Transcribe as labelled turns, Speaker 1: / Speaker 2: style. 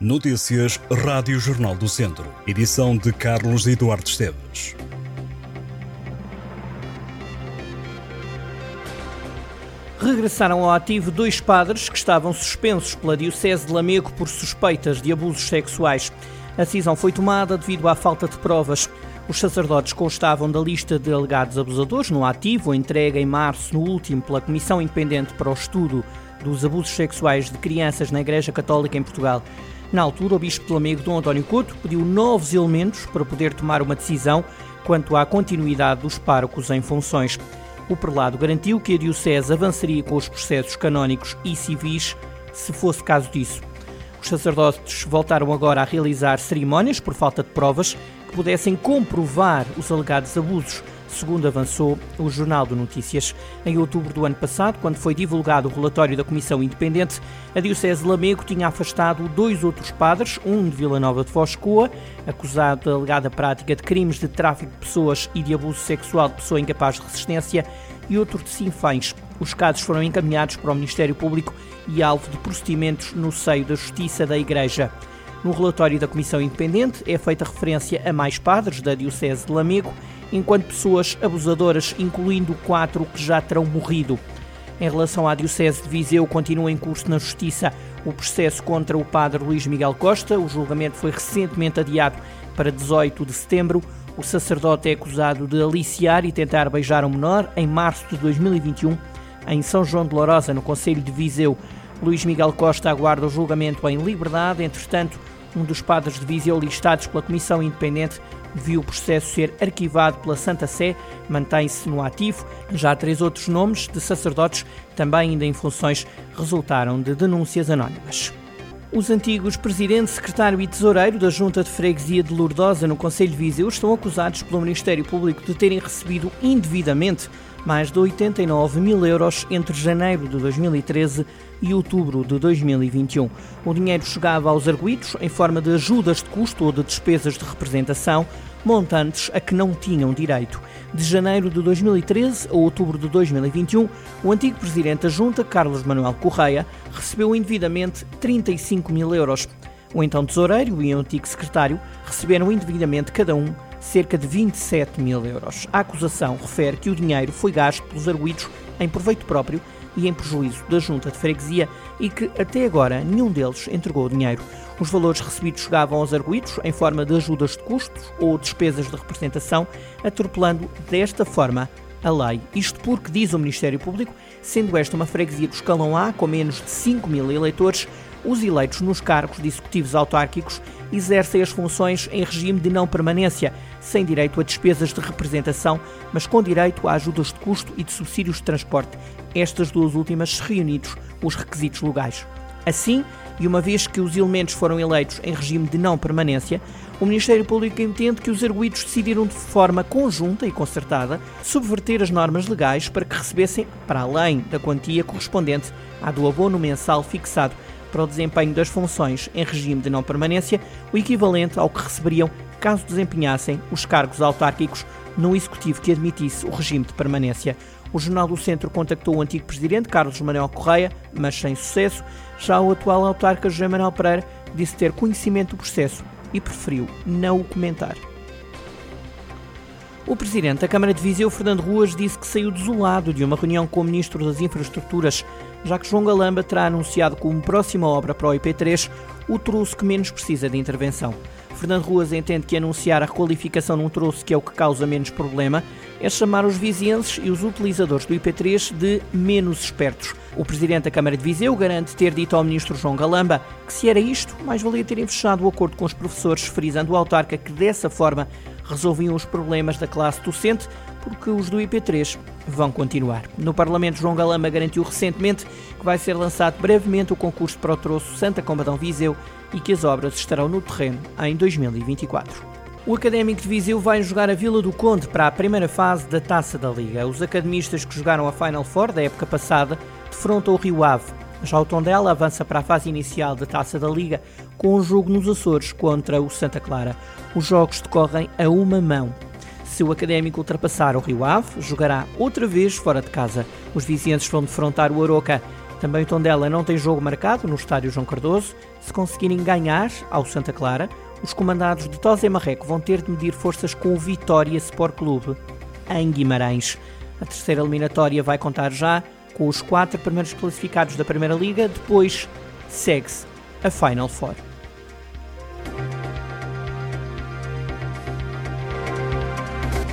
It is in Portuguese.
Speaker 1: Notícias Rádio Jornal do Centro. Edição de Carlos Eduardo Esteves.
Speaker 2: Regressaram ao ativo dois padres que estavam suspensos pela Diocese de Lamego por suspeitas de abusos sexuais. A decisão foi tomada devido à falta de provas. Os sacerdotes constavam da lista de alegados abusadores no ativo, entregue em março no último pela Comissão Independente para o Estudo dos Abusos Sexuais de Crianças na Igreja Católica em Portugal. Na altura, o Bispo de Lamego, Dom António Couto, pediu novos elementos para poder tomar uma decisão quanto à continuidade dos párocos em funções. O prelado garantiu que a Diocese avançaria com os processos canónicos e civis se fosse caso disso. Os sacerdotes voltaram agora a realizar cerimónias por falta de provas que pudessem comprovar os alegados abusos segundo avançou o Jornal de Notícias. Em outubro do ano passado, quando foi divulgado o relatório da Comissão Independente, a Diocese de Lamego tinha afastado dois outros padres, um de Vila Nova de Foscoa, acusado da alegada prática de crimes de tráfico de pessoas e de abuso sexual de pessoa incapaz de resistência, e outro de Sinfães. Os casos foram encaminhados para o Ministério Público e alvo de procedimentos no seio da Justiça da Igreja. No relatório da Comissão Independente é feita referência a mais padres da Diocese de Lamego enquanto pessoas abusadoras, incluindo quatro que já terão morrido. Em relação à Diocese de Viseu, continua em curso na Justiça o processo contra o padre Luís Miguel Costa. O julgamento foi recentemente adiado para 18 de setembro. O sacerdote é acusado de aliciar e tentar beijar um menor em março de 2021 em São João de Lourosa, no Conselho de Viseu. Luís Miguel Costa aguarda o julgamento em liberdade. Entretanto, um dos padres de Viseu listados pela Comissão Independente viu o processo ser arquivado pela Santa Sé, mantém-se no ativo. Já três outros nomes de sacerdotes, também ainda em funções, resultaram de denúncias anónimas. Os antigos presidente, secretário e tesoureiro da Junta de Freguesia de Lourdosa, no Conselho de Viseu, estão acusados pelo Ministério Público de terem recebido indevidamente mais de 89 mil euros entre janeiro de 2013 e outubro de 2021. O dinheiro chegava aos arguídos em forma de ajudas de custo ou de despesas de representação, montantes a que não tinham direito. De janeiro de 2013 a outubro de 2021, o antigo presidente da Junta, Carlos Manuel Correia, recebeu indevidamente 35 mil euros. O então tesoureiro e o antigo secretário receberam indevidamente cada um cerca de 27 mil euros. A acusação refere que o dinheiro foi gasto pelos arguídos em proveito próprio e em prejuízo da junta de freguesia e que até agora nenhum deles entregou o dinheiro. Os valores recebidos chegavam aos arguídos em forma de ajudas de custos ou despesas de representação, atropelando desta forma a lei. Isto porque, diz o Ministério Público, sendo esta uma freguesia do escalão A com menos de 5 mil eleitores, os eleitos nos cargos de executivos autárquicos exercem as funções em regime de não permanência, sem direito a despesas de representação, mas com direito a ajudas de custo e de subsídios de transporte, estas duas últimas reunidos os requisitos legais. Assim, e uma vez que os elementos foram eleitos em regime de não permanência, o Ministério Público entende que os arguídos decidiram de forma conjunta e concertada subverter as normas legais para que recebessem, para além da quantia correspondente à do abono mensal fixado para o desempenho das funções em regime de não permanência, o equivalente ao que receberiam caso desempenhassem os cargos autárquicos no executivo que admitisse o regime de permanência. O Jornal do Centro contactou o antigo presidente Carlos Manuel Correia, mas sem sucesso. Já o atual autarca José Manuel Pereira disse ter conhecimento do processo e preferiu não o comentar. O presidente da Câmara de Viseu, Fernando Ruas, disse que saiu desolado de uma reunião com o ministro das Infraestruturas, já que João Galamba terá anunciado como próxima obra para o IP3 o troço que menos precisa de intervenção. Fernando Ruas entende que anunciar a requalificação num troço que é o que causa menos problema é chamar os vizienses e os utilizadores do IP3 de menos espertos. O presidente da Câmara de Viseu garante ter dito ao ministro João Galamba que se era isto, mais valia terem fechado o acordo com os professores, frisando o autarca que dessa forma resolviam os problemas da classe docente, porque os do IP3 vão continuar. No Parlamento, João Galamba garantiu recentemente que vai ser lançado brevemente o concurso para o troço Santa Combadão Viseu e que as obras estarão no terreno em 2024. O Académico de Viseu vai jogar a Vila do Conde para a primeira fase da Taça da Liga. Os academistas que jogaram a Final Four da época passada defrontam o Rio Ave. Já o Tondela avança para a fase inicial da Taça da Liga com um jogo nos Açores contra o Santa Clara. Os jogos decorrem a uma mão. Se o Académico ultrapassar o Rio Ave, jogará outra vez fora de casa. Os vizinhos vão defrontar o Aroca Também o Tondela não tem jogo marcado no estádio João Cardoso. Se conseguirem ganhar ao Santa Clara, os comandados de Tosé Marreco vão ter de medir forças com o Vitória Sport Clube em Guimarães. A terceira eliminatória vai contar já com os quatro primeiros classificados da Primeira Liga, depois segue-se a Final Four.